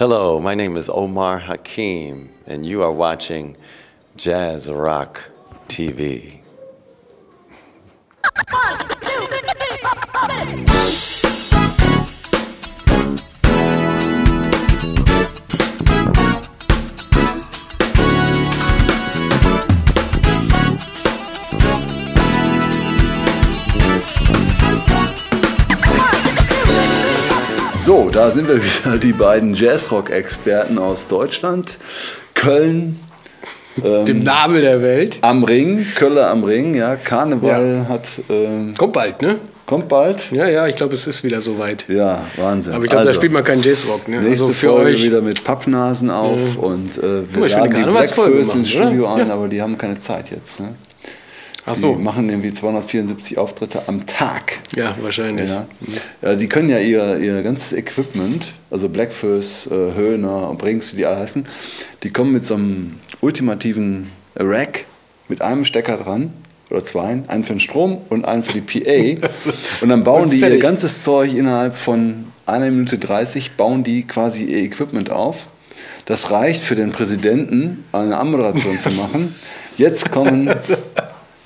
Hello, my name is Omar Hakim, and you are watching Jazz Rock TV. So, da sind wir wieder, die beiden Jazzrock-Experten aus Deutschland. Köln. Ähm, Dem Nabel der Welt. Am Ring, Kölle am Ring, ja. Karneval hat. Ähm, Kommt bald, ne? kommt bald. Ja, ja, ich glaube, es ist wieder soweit. Ja, Wahnsinn. Aber ich glaube, da Also, spielt man keinen Jazzrock, ne? Nächste also für Folge euch. wieder mit Pappnasen auf und äh, wir schöne laden die Blackfurs ins? Studio ein, Ja. aber die haben keine Zeit jetzt. Ne? Ach Die so. machen irgendwie 274 Auftritte am Tag. Ja, wahrscheinlich. Ja. ja, die können ja ihr, ihr ganzes Equipment, also Blackfurs, äh, Höhner, Brings, wie die alle heißen, die kommen mit so einem ultimativen Rack mit einem Stecker dran oder zwei, einen für den Strom und einen für die PA. Und dann bauen Und die ihr ganzes Zeug innerhalb von einer Minute 30, bauen die quasi ihr Equipment auf. Das reicht für den Präsidenten, eine Anmoderation zu machen. Jetzt kommen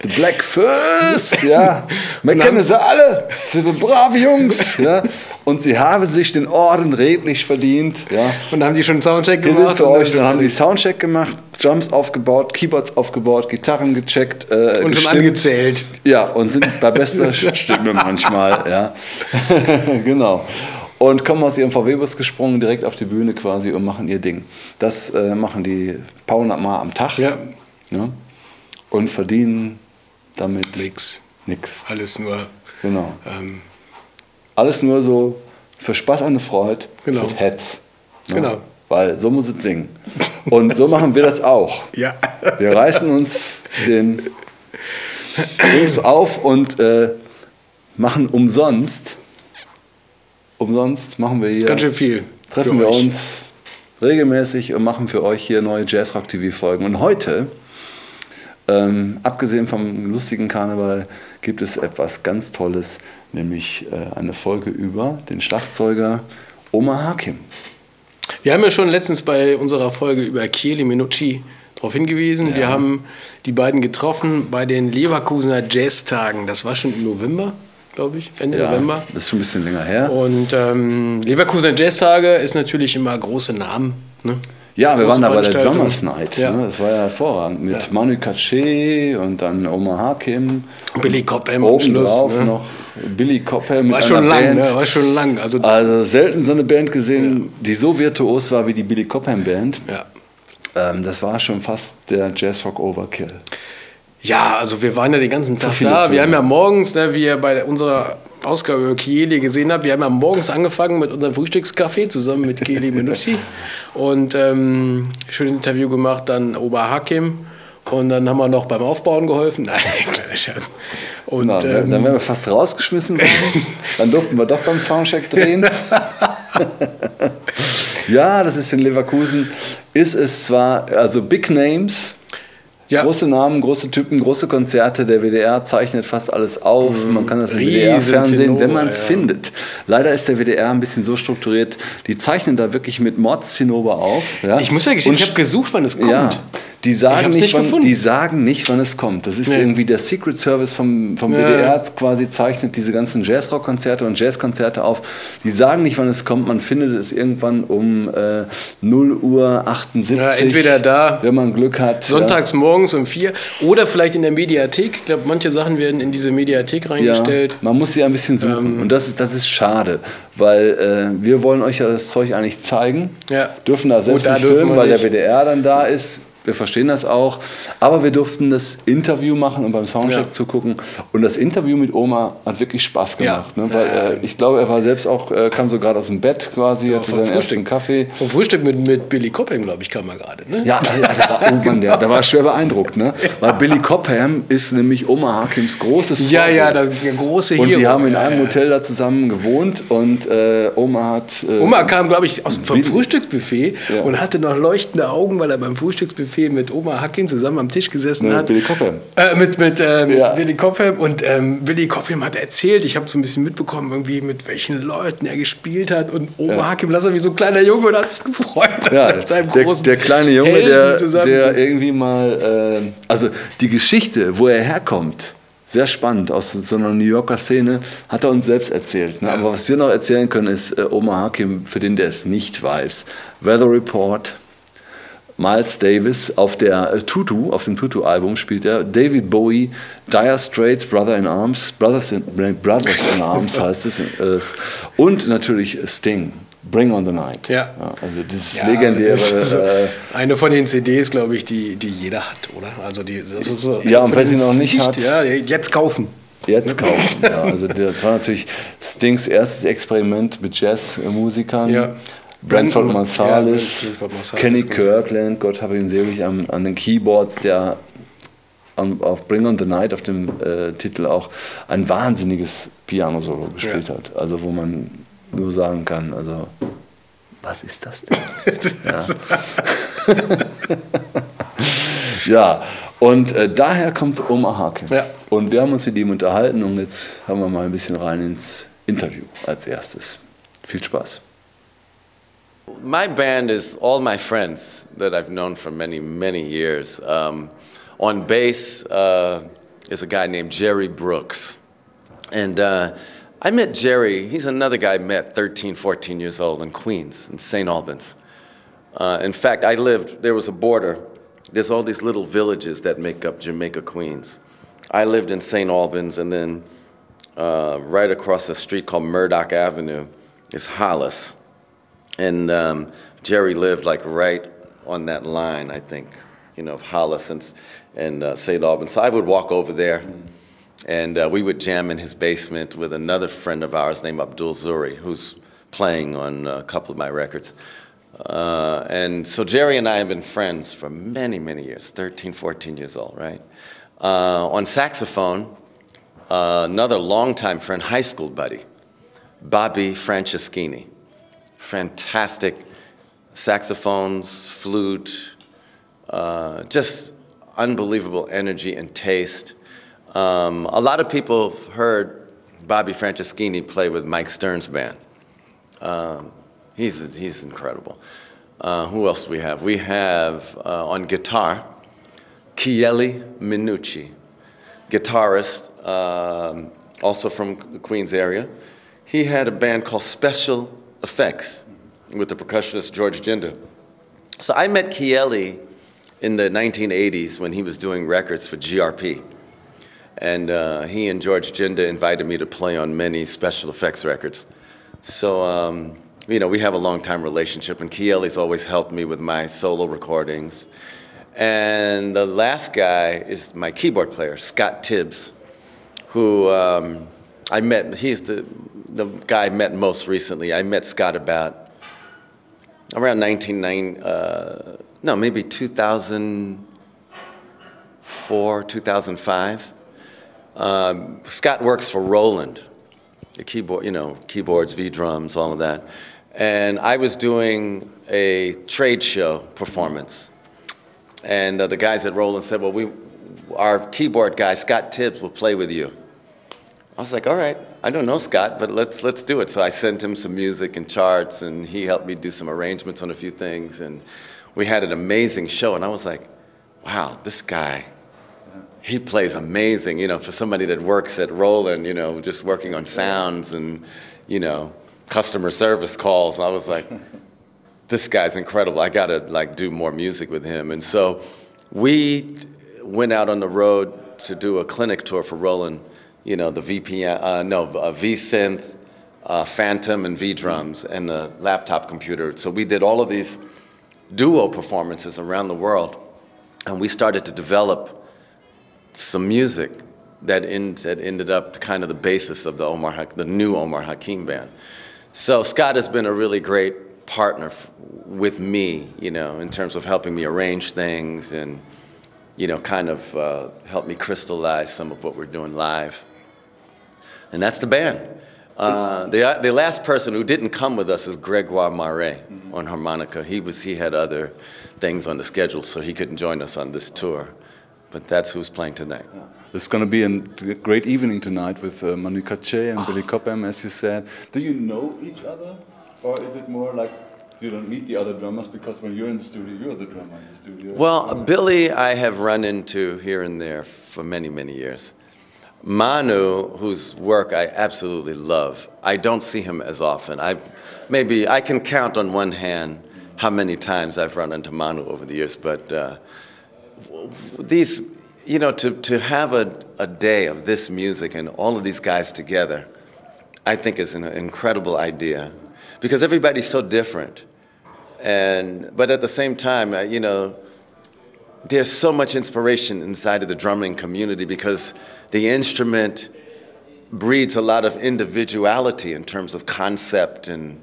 die Black First, ja. Man kennen sie alle. Sie sind brave Jungs, ja. Und sie haben sich den Orden redlich verdient, ja. Und dann haben die schon einen Soundcheck Wir gemacht. sind für euch, dann haben die Soundcheck gemacht, Drums aufgebaut, Keyboards aufgebaut, Gitarren gecheckt, äh, und schon angezählt. Ja, und sind bei bester Stimme manchmal, ja. genau. Und kommen aus ihrem VW-Bus gesprungen, direkt auf die Bühne quasi und machen ihr Ding. Das äh, machen die paar hundert Mal am Tag. Ja, Ja? Und verdienen damit nix. nichts. Alles nur. Genau. Ähm, Alles nur so für Spaß an der Freude, Genau. für Hetz. Ne? Genau. Weil so muss es singen. Und so machen wir das auch. ja. Wir reißen uns den Dings auf und äh, machen umsonst, umsonst machen wir hier, Ganz schön viel. treffen wir euch. uns regelmäßig und machen für euch hier neue Jazzrock TV Folgen. Und heute, ähm, abgesehen vom lustigen Karneval, gibt es etwas ganz Tolles, nämlich äh, eine Folge über den Schlagzeuger Omar Hakim. Wir haben ja schon letztens bei unserer Folge über Chieli Minucci darauf hingewiesen. Wir haben die beiden getroffen bei den Leverkusener Jazztagen. Das war schon im November, glaube ich, Ende November. das ist schon ein bisschen länger her. Und ähm, Leverkusener Jazztage ist natürlich immer große Namen. Ne? Ja, wir waren da bei der. Drummers Night. Ja. Ne? Das war ja hervorragend. Mit Ja. Manu Katché und dann Omar Hakim. Billy Cobham am Oben Schluss. drauf Ne? noch Billy Cobham mit War einer schon lang, Band. ne? war schon lang. Also, Also selten so eine Band gesehen, die so virtuos war wie die Billy Cobham Band. ja. Ähm, das war schon fast der Jazzrock Overkill. Ja, also wir waren ja den ganzen Tag da. Filme. Wir haben ja morgens, ne, wie ihr bei unserer Ausgabe Chieli gesehen habt, wir haben ja morgens angefangen mit unserem Frühstückscafé zusammen mit Chieli Minucci und ähm, schönes Interview gemacht, dann Ober Hakim und dann haben wir noch beim Aufbauen geholfen. Nein, kleiner Scherz. Und Na, ähm, dann wären wir fast rausgeschmissen worden. dann durften wir doch beim Soundcheck drehen. ja, das ist in Leverkusen. Ist es zwar, also Big Names, ja, Große Namen, große Typen, große Konzerte. Der WDR zeichnet fast alles auf. Man kann das im WDR-Fernsehen, wenn man es ja. findet. Leider ist der WDR ein bisschen so strukturiert, die zeichnen da wirklich mit Mordszinnober auf. Ja? ich muss ja gestehen, ich habe gesucht, wann es kommt. Ja, die sagen, nicht, nicht wann, die sagen nicht, wann es kommt. Das ist Nee. irgendwie der Secret Service vom, vom Ja. WDR quasi zeichnet diese ganzen Jazzrock-Konzerte und Jazzkonzerte auf. Die sagen nicht, wann es kommt. Man findet es irgendwann um äh, 0 Uhr 78. Ja, entweder da, wenn man Glück hat. Sonntags morgens um vier oder vielleicht in der Mediathek. Ich glaube, manche Sachen werden in diese Mediathek Ja, reingestellt. ja, man muss sie ein bisschen suchen. Ähm. und das ist, das ist schade, weil äh, wir wollen euch ja das Zeug eigentlich zeigen. Ja. Dürfen da selbst Gut, da nicht filmen, weil nicht. der WDR dann da ist. Wir verstehen das auch. Aber wir durften das Interview machen und beim Soundcheck Ja. zugucken. Und das Interview mit Oma hat wirklich Spaß gemacht. Ja. Ne? Weil, äh, ich glaube, er war selbst auch, äh, kam so gerade aus dem Bett quasi, hatte vom seinen Frühstück. ersten Kaffee. Vom Frühstück mit, mit Billy Cobham, glaube ich, kam er gerade. Ne? Ja, ja, der war, oh Mann, der, der war schwer beeindruckt. Ne? Weil Billy Cobham ist nämlich Oma Hakims großes Ja, ja, Vorbild. das der große Und die Hero. haben in ja, einem ja. Hotel da zusammen gewohnt und äh, Oma hat. Äh, Oma kam, glaube ich, aus, vom Frühstücksbuffet Ja. und hatte noch leuchtende Augen, weil er beim Frühstücksbuffet Café mit Oma Hakim zusammen am Tisch gesessen Mit hat. Cobham. Äh, mit mit, äh, mit Ja. Willy Cobham. Und ähm, Willy Cobham hat erzählt, ich habe so ein bisschen mitbekommen, irgendwie mit welchen Leuten er gespielt hat. Und Oma Hakim las er wie so ein kleiner Junge und hat sich gefreut, dass Ja, er mit seinem der, großen der kleine Junge, Helden der, der irgendwie mal, äh, also die Geschichte, wo er herkommt, sehr spannend, aus so einer New Yorker Szene, hat er uns selbst erzählt. Ne? Aber was wir noch erzählen können, ist äh, Omar Hakim, für den, der es nicht weiß. Weather Report, Miles Davis, auf der äh, Tutu, auf dem Tutu-Album spielt er, David Bowie, Dire Straits, Brother in Arms, Brothers in, Brothers in Arms heißt es, und natürlich Sting, Bring on the Night. Ja. also dieses Ja, legendäre... das ist so äh, eine von den CDs, glaube ich, die, die jeder hat, oder? Also die, das ist so Ja, und wer sie noch nicht hat- Ja, jetzt kaufen. Jetzt kaufen. ja, also das war natürlich Stings erstes Experiment mit Jazzmusikern. Ja. Brentford Marsalis, ja, Kenny genau. Kirkland, Gott habe ihn selig, an, an den Keyboards, der auf Bring on the Night, auf dem äh, Titel auch ein wahnsinniges Piano-Solo gespielt Ja. hat. Also wo man nur sagen kann, also was ist das denn? Ja, und äh, daher kommt Omar Hakim. Ja. Und wir haben uns mit ihm unterhalten und jetzt haben wir mal ein bisschen rein ins Interview als erstes. Viel Spaß. My band is all my friends that I've known for many, many years. Um, on bass uh, is a guy named Jerry Brooks. And uh, I met Jerry, he's another guy I met 13, 14 years old in Queens, in St. Albans. Uh, in fact, I lived, there was a border. There's all these little villages that make up Jamaica, Queens. I lived in St. Albans, and then uh, right across the street called Murdock Avenue is Hollis. And um, Jerry lived like right on that line, I think, you know, of Hollis and, and uh, St. Albans. So I would walk over there, and uh, we would jam in his basement with another friend of ours named Abdul Zuri, who's playing on a couple of my records. Uh, and so Jerry and I have been friends for many, many years, 13, 14 years old, right? Uh, on saxophone, uh, another longtime friend, high school buddy, Bobby Franceschini. Fantastic saxophones, flute, uh, just unbelievable energy and taste. Um, a lot of people have heard Bobby Franceschini play with Mike Stern's band. Um, he's, he's incredible. Uh, who else do we have? We have uh, on guitar, Chieli Minucci, guitarist, um, also from the Queens area. He had a band called Special EFX with the percussionist George Jinda. So I met Chieli in the 1980s when he was doing records for GRP. And uh, he and George Jinda invited me to play on many Special EFX records. So, um, you know, we have a long time relationship, and Chieli's always helped me with my solo recordings. And the last guy is my keyboard player, Scott Tibbs, who um, I met. He's the, the guy I met most recently. I met Scott about around 1990, uh, no, maybe 2004, 2005. Um, Scott works for Roland, the keyboard, you know, keyboards, V drums, all of that. And I was doing a trade show performance. And uh, the guys at Roland said, well, we, our keyboard guy, Scott Tibbs, will play with you. I was like, all right, I don't know Scott, but let's, let's do it. So I sent him some music and charts, and he helped me do some arrangements on a few things. And we had an amazing show. And I was like, wow, this guy, he plays amazing, you know, for somebody that works at Roland, you know, just working on sounds and, you know, customer service calls. I was like, this guy's incredible. I got to like do more music with him. And so we went out on the road to do a clinic tour for Roland, you know, the VPN, uh, no, uh, V-Synth, uh, Fantom and V-Drums and the laptop computer. So we did all of these duo performances around the world. And we started to develop some music that, in, that ended up kind of the basis of the Omar, the new Omar Hakim band. So Scott has been a really great partner f- with me, you know, in terms of helping me arrange things and, you know, kind of uh, help me crystallize some of what we're doing live. And that's the band. Uh, the, the last person who didn't come with us is Grégoire Maret on harmonica. He, was, he had other things on the schedule, so he couldn't join us on this tour. But that's who's playing tonight. It's going to be a great evening tonight with uh, Manu Katché and Billy Cobham, as you said. Do you know each other? Or is it more like you don't meet the other drummers because when you're in the studio, you're the drummer in the studio? Well, Billy, I have run into here and there for many, many years. Manu, whose work I absolutely love, I don't see him as often. I maybe I can count on one hand how many times I've run into Manu over the years, but uh, these, you know, to, to have a, a day of this music and all of these guys together, I think is an incredible idea because everybody's so different. And, but at the same time, uh, you know, there's so much inspiration inside of the drumming community because the instrument breeds a lot of individuality in terms of concept and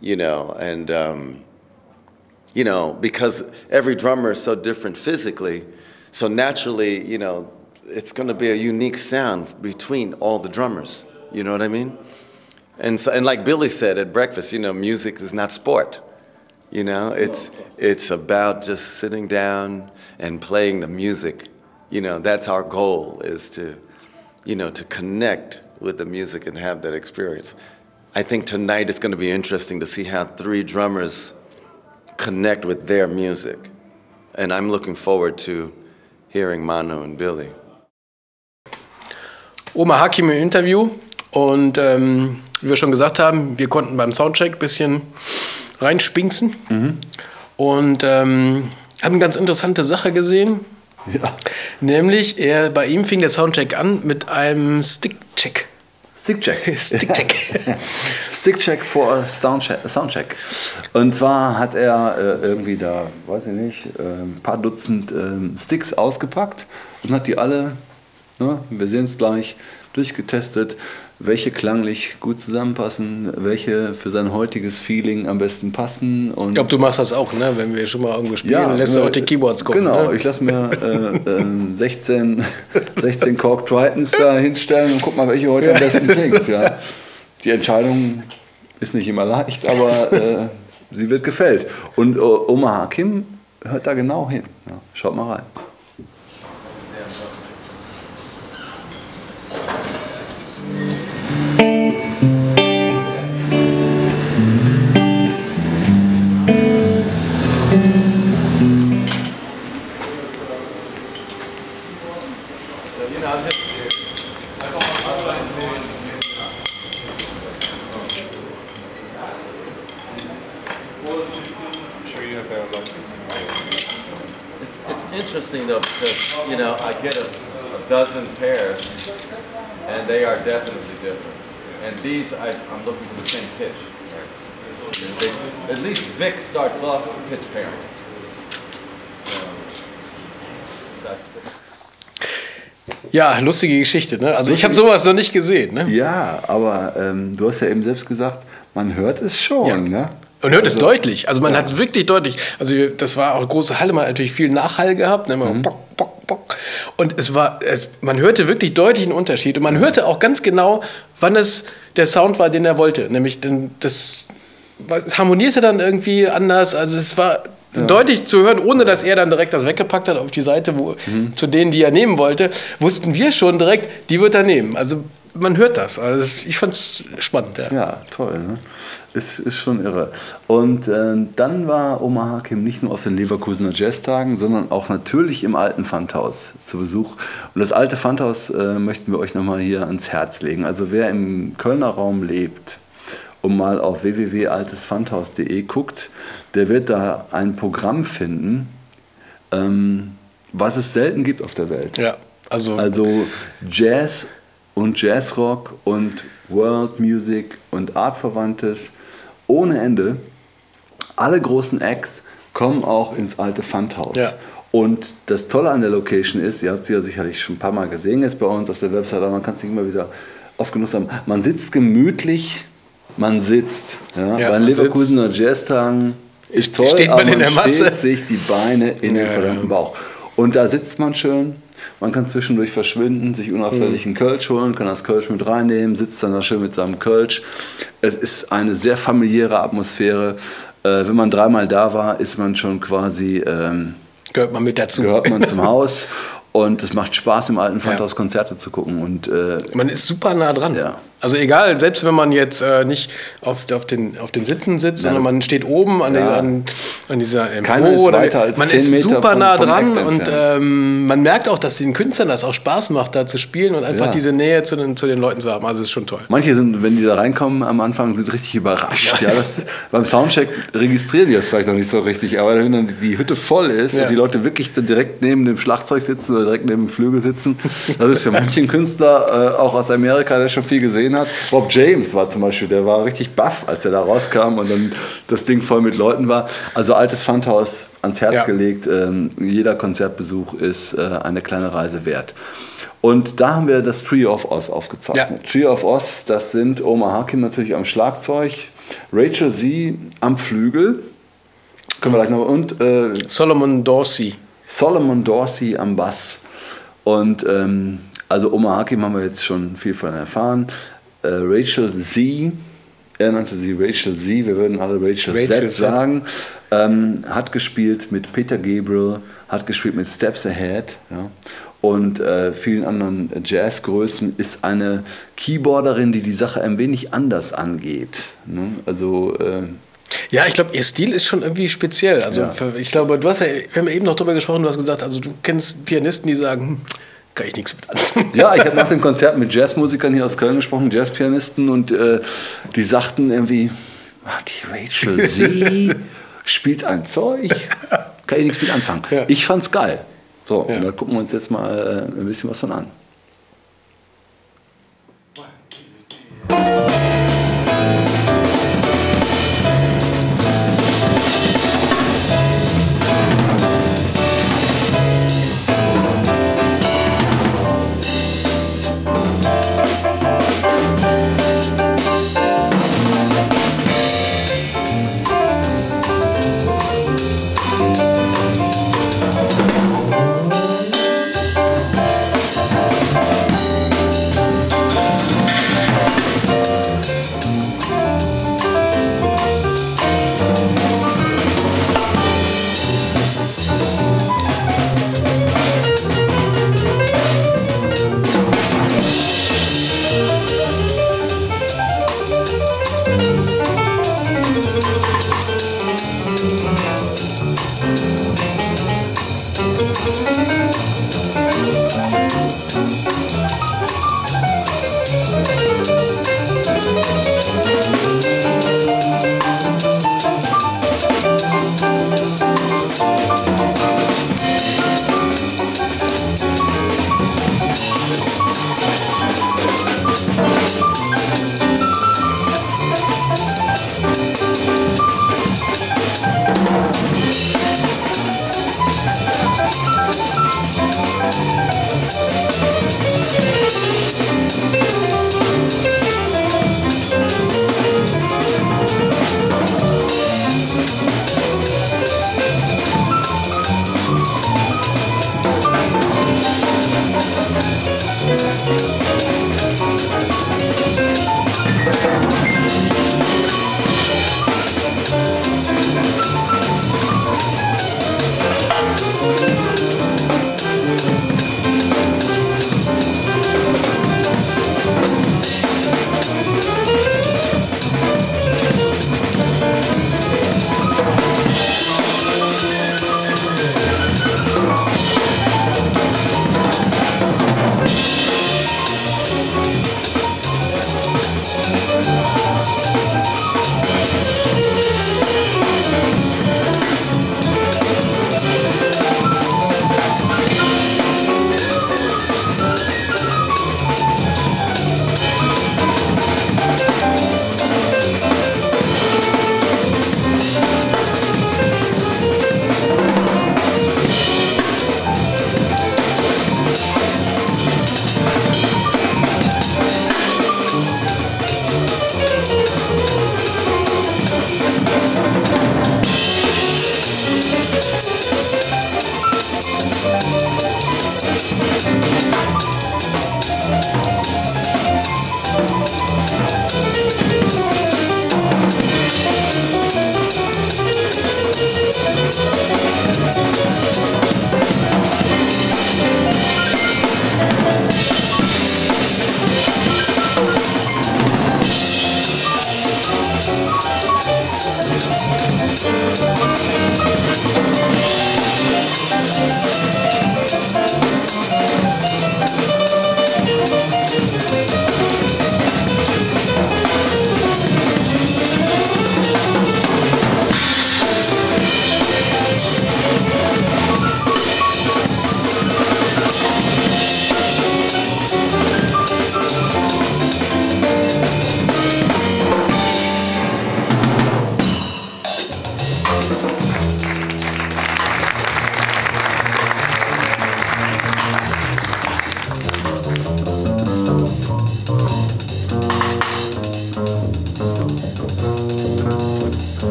you know and um, you know because every drummer is so different physically so naturally you know it's going to be a unique sound between all the drummers. You know what i mean? And so, and like billy said at breakfast you know music is not sport. You know it's it's about just sitting down and playing the music you know, that's our goal is to, you know, to connect with the music and have that experience. I think tonight it's going to be interesting to see how three drummers connect with their music. And I'm looking forward to hearing Manu and Billy. Omar Hakim im Interview und ähm, wie wir schon gesagt haben, wir konnten beim Soundcheck ein bisschen reinspinksen mhm. und ähm, haben eine ganz interessante Sache gesehen. Ja. Nämlich, er, bei ihm fing der Soundcheck an mit einem Stickcheck. Stickcheck. Stickcheck. Stickcheck vor Soundcheck, Soundcheck. Und zwar hat er äh, irgendwie da, weiß ich nicht, äh, ein paar Dutzend äh, Sticks ausgepackt und hat die alle, ne, wir sehen es gleich, durchgetestet welche klanglich gut zusammenpassen, welche für sein heutiges Feeling am besten passen. Und ich glaube, du machst das auch, ne? wenn wir schon mal irgendwo spielen, ja, lässt du auch die Keyboards gucken. Genau, ne? ich lasse mir äh, äh, 16, 16 Cork Tritons da hinstellen und guck mal, welche heute am besten klingt. Ja. Die Entscheidung ist nicht immer leicht, aber äh, sie wird gefällt. Und Oma Hakim hört da genau hin. Ja, schaut mal rein. Interesting though because you know I get a, a, dozen pairs, and they are definitely different. And these I, am looking for the same pitch. They, at least Vic starts off pitch pairing. Ja, lustige Geschichte. Ne? Also ich habe sowas noch nicht gesehen. Ne? Ja, aber ähm, du hast ja eben selbst gesagt, man hört es schon. Ja. Ne? Und hört also, es deutlich. Also man ja. hat es wirklich deutlich. Also das war auch eine große Halle, man hat natürlich viel Nachhall gehabt. Ne? Mhm. Bock, bock, bock. Und es war, es, man hörte wirklich deutlich einen Unterschied. Und man hörte auch ganz genau, wann es der Sound war, den er wollte. Nämlich das, das harmonierte dann irgendwie anders. Also es war ja. deutlich zu hören, ohne dass er dann direkt das weggepackt hat auf die Seite, wo, mhm. zu denen, die er nehmen wollte, wussten wir schon direkt, die wird er nehmen. Also man hört das. Also ich fand es spannend. Ja, ja toll. Ne? Ist, ist schon irre. Und äh, dann war Omar Hakim nicht nur auf den Leverkusener Jazztagen, sondern auch natürlich im alten Pfandhaus zu Besuch. Und das alte Pfandhaus äh, möchten wir euch nochmal hier ans Herz legen. Also wer im Kölner Raum lebt und mal auf www.altespfandhaus.de guckt, der wird da ein Programm finden, ähm, was es selten gibt auf der Welt. Ja, also, also Jazz und Jazzrock und World Music und Artverwandtes ohne Ende. Alle großen Acts kommen auch ins alte Pfandhaus. Ja. Und das Tolle an der Location ist, ihr habt sie ja sicherlich schon ein paar Mal gesehen jetzt bei uns auf der Website, aber man kann es nicht immer wieder oft genutzt haben. Man sitzt gemütlich, man sitzt. Ja? ja bei den Leverkusener Jazztagen ist toll, steht man aber in der Masse. steht sich die Beine in ja, den verdammten Bauch. Und da sitzt man schön Man kann zwischendurch verschwinden, sich unauffällig einen Kölsch holen, kann das Kölsch mit reinnehmen, sitzt dann da schön mit seinem Kölsch. Es ist eine sehr familiäre Atmosphäre. Äh, wenn man dreimal da war, ist man schon quasi, ähm, Gehört man mit dazu. gehört man zum Haus. Und es macht Spaß, im alten Pfandhaus Konzerte zu gucken. Und äh, Man ist super nah dran. Ja. Also egal, selbst wenn man jetzt äh, nicht auf, auf, den, auf den Sitzen sitzt, sondern man steht oben an, Ja. der, an, an dieser Empore. Oder- weiter als man 10 ist Meter super nah dran und ähm, man merkt auch, dass den Künstlern das auch Spaß macht, da zu spielen und einfach Ja. diese Nähe zu den, zu den Leuten zu haben. Also es ist schon toll. manche sind, wenn die da reinkommen am Anfang, sind richtig überrascht. Ja, das, beim Soundcheck registrieren die das vielleicht noch nicht so richtig. Aber wenn dann die Hütte voll ist Ja. und die Leute wirklich direkt neben dem Schlagzeug sitzen oder direkt neben dem Flügel sitzen, das ist für manchen Künstler, äh, auch aus Amerika, der schon viel gesehen hat. Bob James war zum Beispiel, der war richtig baff, als er da rauskam und dann das Ding voll mit Leuten war. Also altes Pfandhaus ans Herz Ja. gelegt. Ähm, jeder Konzertbesuch ist äh, eine kleine Reise wert. Und da haben wir das Trio of Oz aufgezeichnet. Trio of Oz, das sind Omar Hakim natürlich am Schlagzeug, Rachel Z am Flügel, können wir gleich noch, und äh, Solomon Dorsey. Solomon Dorsey am Bass. Und ähm, also Omar Hakim haben wir jetzt schon viel von erfahren. Äh, Rachel Z, er nannte sie Rachel Z, wir würden alle Rachel, Rachel Z sagen, ähm, hat gespielt mit Peter Gabriel, hat gespielt mit Steps Ahead ja, und äh, vielen anderen Jazzgrößen, ist eine Keyboarderin, die die Sache ein wenig anders angeht. Ne? Also äh, Ja, ich glaube, ihr Stil ist schon irgendwie speziell. Also Ja. ich glaube, du hast ja, wir haben ja eben noch drüber gesprochen, du hast gesagt, also du kennst Pianisten, die sagen, hm, kann ich nichts mit anfangen. Ja, ich habe nach dem Konzert mit Jazzmusikern hier aus Köln gesprochen, Jazzpianisten, und äh, die sagten irgendwie, ach, die Rachel Z spielt ein Zeug, kann ich nichts mit anfangen. Ja. Ich fand's geil. So, Ja. und da gucken wir uns jetzt mal äh, ein bisschen was von an.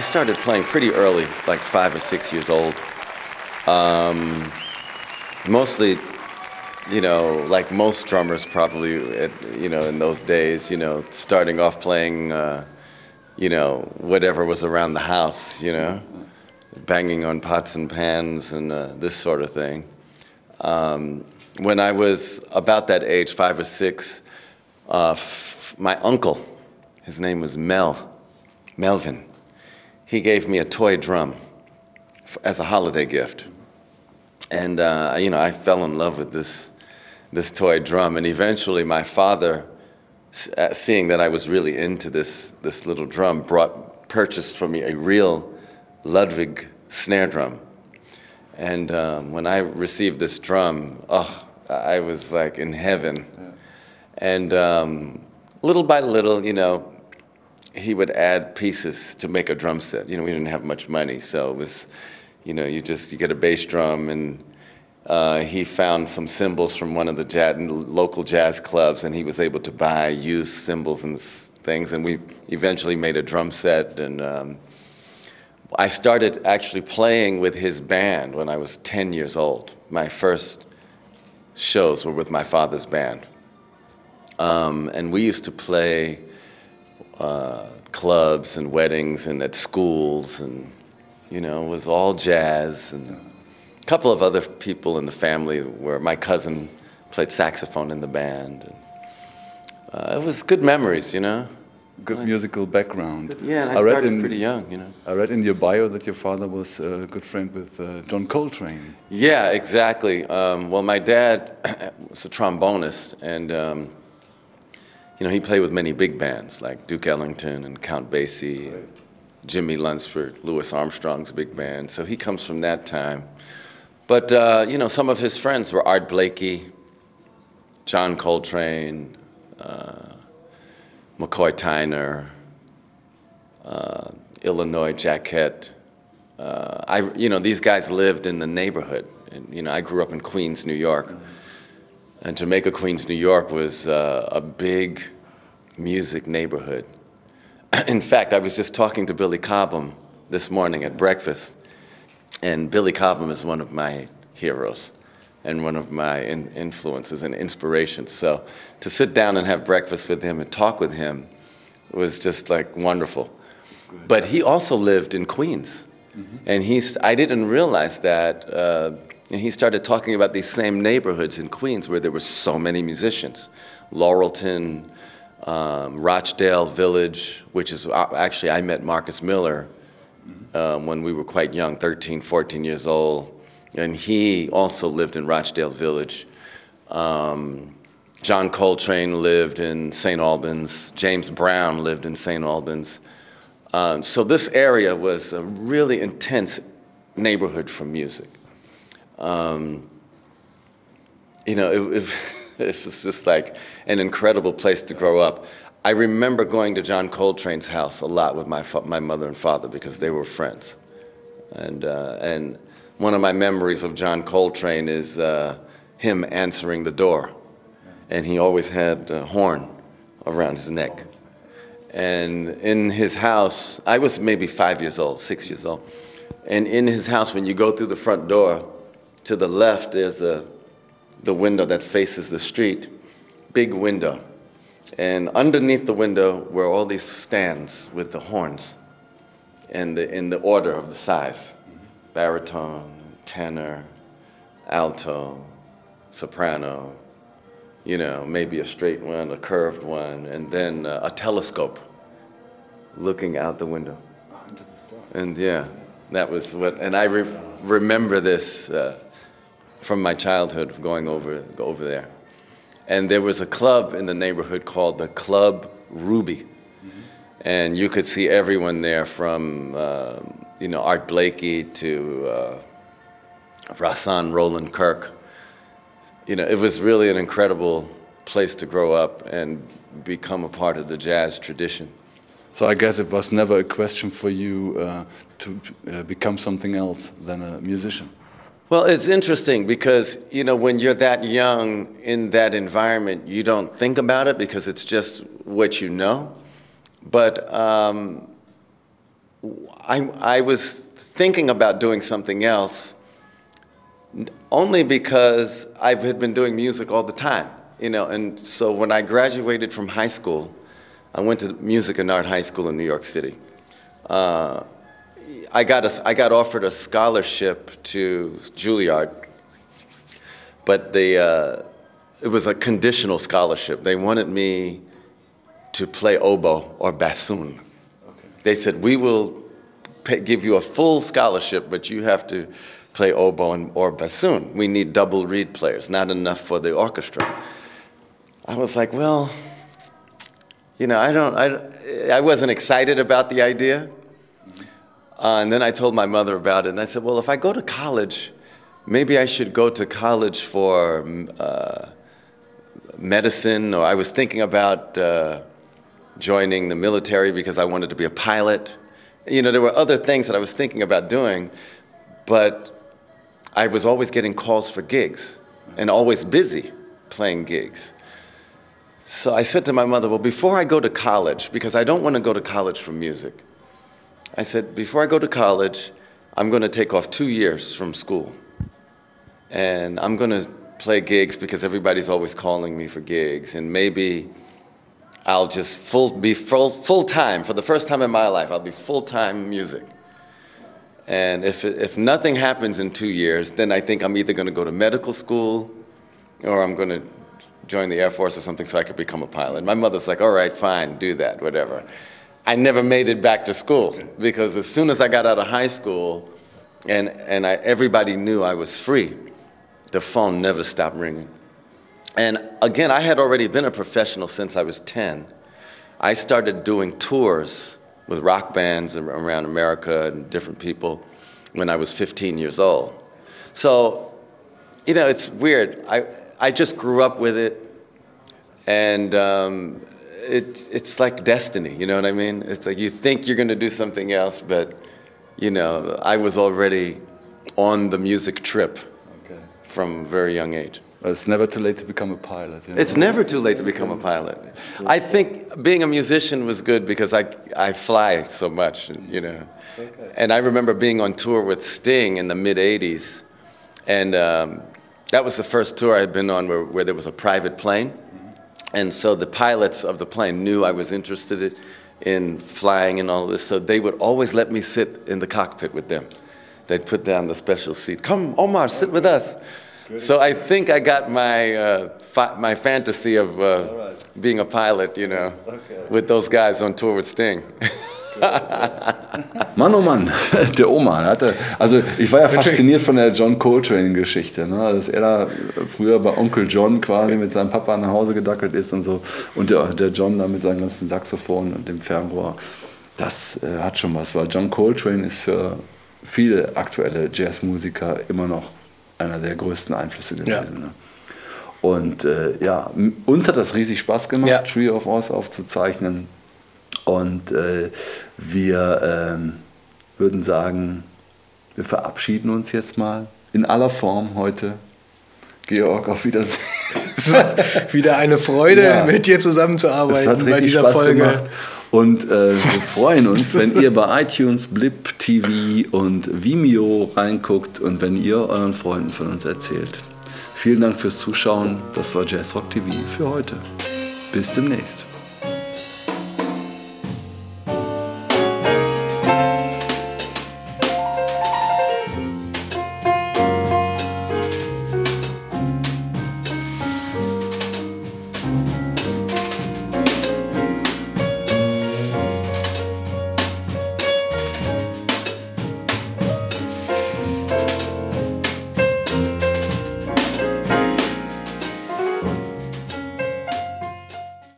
I started playing pretty early, like five or six years old. Um, mostly, you know, like most drummers probably, at, you know, in those days, you know, starting off playing, uh, you know, whatever was around the house, you know, banging on pots and pans and uh, this sort of thing. Um, when I was about that age, five or six, uh, f- my uncle, his name was Mel, Melvin, he gave me a toy drum f- as a holiday gift. And, uh, you know, I fell in love with this, this toy drum. And eventually, my father, s- uh, seeing that I was really into this, this little drum, brought, purchased for me a real Ludwig snare drum. And um, when I received this drum, oh, I was like in heaven. And um, little by little, you know, he would add pieces to make a drum set. You know, we didn't have much money, so it was, you know, you just you get a bass drum, and uh, he found some cymbals from one of the jazz, local jazz clubs, and he was able to buy used cymbals and things, and we eventually made a drum set. And um, I started actually playing with his band when I was 10 years old. My first shows were with my father's band. Um, and we used to play uh, clubs and weddings and at schools, and you know, it was all jazz. And a couple of other people in the family where my cousin played saxophone in the band. And, uh, it was good memories, you know. Good musical background. Yeah, and I, read started in, pretty young, you know. I read in your bio that your father was a good friend with uh, John Coltrane. Yeah, exactly. Um, well, my dad was a trombonist, and um, you know he played with many big bands like Duke Ellington and Count Basie, and Jimmie Lunceford, Louis Armstrong's big band. So he comes from that time. But uh, you know, some of his friends were Art Blakey, John Coltrane, uh, McCoy Tyner, uh, Illinois Jacquet. Uh, I, you know, these guys lived in the neighborhood. And, you know, I grew up in Queens, New York. And Jamaica, Queens, New York was uh, a big music neighborhood. in fact, I was just talking to Billy Cobham this morning at breakfast. And Billy Cobham is one of my heroes and one of my in- influences and inspirations. So to sit down and have breakfast with him and talk with him was just like wonderful. But he also lived in Queens. And he's, I didn't realize that. Uh, and he started talking about these same neighborhoods in Queens where there were so many musicians Laurelton, um, Rochdale Village, which is uh, actually, I met Marcus Miller um, when we were quite young 13, 14 years old. And he also lived in Rochdale Village. Um, John Coltrane lived in St. Albans. James Brown lived in St. Albans. Um, so this area was a really intense neighborhood for music. Um, you know, it, it, it was just like an incredible place to grow up. I remember going to John Coltrane's house a lot with my, my mother and father because they were friends. And, uh, and one of my memories of John Coltrane is uh, him answering the door. And he always had a horn around his neck. And in his house, I was maybe five years old, six years old. And in his house, when you go through the front door, to the left, there's a, the window that faces the street, big window. And underneath the window were all these stands with the horns in the, in the order of the size baritone, tenor, alto, soprano, you know, maybe a straight one, a curved one, and then uh, a telescope looking out the window. And yeah, that was what, and I re- remember this uh, from my childhood of going over, go over there. And there was a club in the neighborhood called the Club Ruby. And you could see everyone there from, uh, you know, Art Blakey to uh, Rahsaan Roland Kirk. You know, it was really an incredible place to grow up and become a part of the jazz tradition. So I guess it was never a question for you uh, to uh, become something else than a musician. Well, it's interesting because, you know, when you're that young in that environment, you don't think about it because it's just what you know. But um, I, I was thinking about doing something else only because I had been doing music all the time, you know. And so when I graduated from high school, I went to Music and Art High School in New York City. Uh, I got, a, I got offered a scholarship to Juilliard, but they, uh, it was a conditional scholarship. They wanted me to play oboe or bassoon. Okay. They said, We will pay, give you a full scholarship, but you have to play oboe and, or bassoon. We need double reed players, not enough for the orchestra. I was like, Well, you know, I don't, I, I wasn't excited about the idea. Uh, and then I told my mother about it, and I said, Well, if I go to college, maybe I should go to college for uh, medicine, or I was thinking about uh, joining the military because I wanted to be a pilot. You know, there were other things that I was thinking about doing, but I was always getting calls for gigs and always busy playing gigs. So I said to my mother, Well, before I go to college, because I don't want to go to college for music, I said, before I go to college, I'm going to take off two years from school. And I'm going to play gigs because everybody's always calling me for gigs. And maybe I'll just full, be full, full time, for the first time in my life, I'll be full time music. And if, if nothing happens in two years, then I think I'm either going to go to medical school or I'm going to join the Air Force or something so I could become a pilot. My mother's like, all right, fine, do that, whatever. I never made it back to school because as soon as I got out of high school and, and I, everybody knew I was free, the phone never stopped ringing. And again, I had already been a professional since I was 10. I started doing tours with rock bands around America and different people when I was 15 years old. So, you know, it's weird. I, I just grew up with it. And um, it, it's like destiny, you know what I mean? It's like you think you're going to do something else, but, you know, I was already on the music trip okay. from a very young age. Well, it's never too late to become a pilot. You know? It's never too late to become a pilot. I think being a musician was good because I, I fly so much, you know. Okay. And I remember being on tour with Sting in the mid 80s. And um, that was the first tour I had been on where, where there was a private plane. And so the pilots of the plane knew I was interested in flying and all this, so they would always let me sit in the cockpit with them. They'd put down the special seat. Come, Omar, sit with us. So I think I got my uh, fa my fantasy of uh, right. being a pilot, you know, okay. with those guys on tour with Sting. Mann, oh Mann, der Oma hatte, also ich war ja fasziniert von der John Coltrane-Geschichte, ne? dass er da früher bei Onkel John quasi mit seinem Papa nach Hause gedackelt ist und so und der, der John da mit seinem ganzen Saxophon und dem Fernrohr. Das äh, hat schon was, weil John Coltrane ist für viele aktuelle Jazzmusiker immer noch einer der größten Einflüsse gewesen. Ja. Ne? Und äh, ja, uns hat das riesig Spaß gemacht, ja. Tree of Oz aufzuzeichnen. Und äh, wir äh, würden sagen, wir verabschieden uns jetzt mal in aller Form heute. Georg, auf Wiedersehen. Es war wieder eine Freude, ja. mit dir zusammenzuarbeiten bei dieser Spaß Folge. Gemacht. Und äh, wir freuen uns, wenn ihr bei iTunes, Blip TV und Vimeo reinguckt und wenn ihr euren Freunden von uns erzählt. Vielen Dank fürs Zuschauen. Das war Jazz Rock TV für heute. Bis demnächst.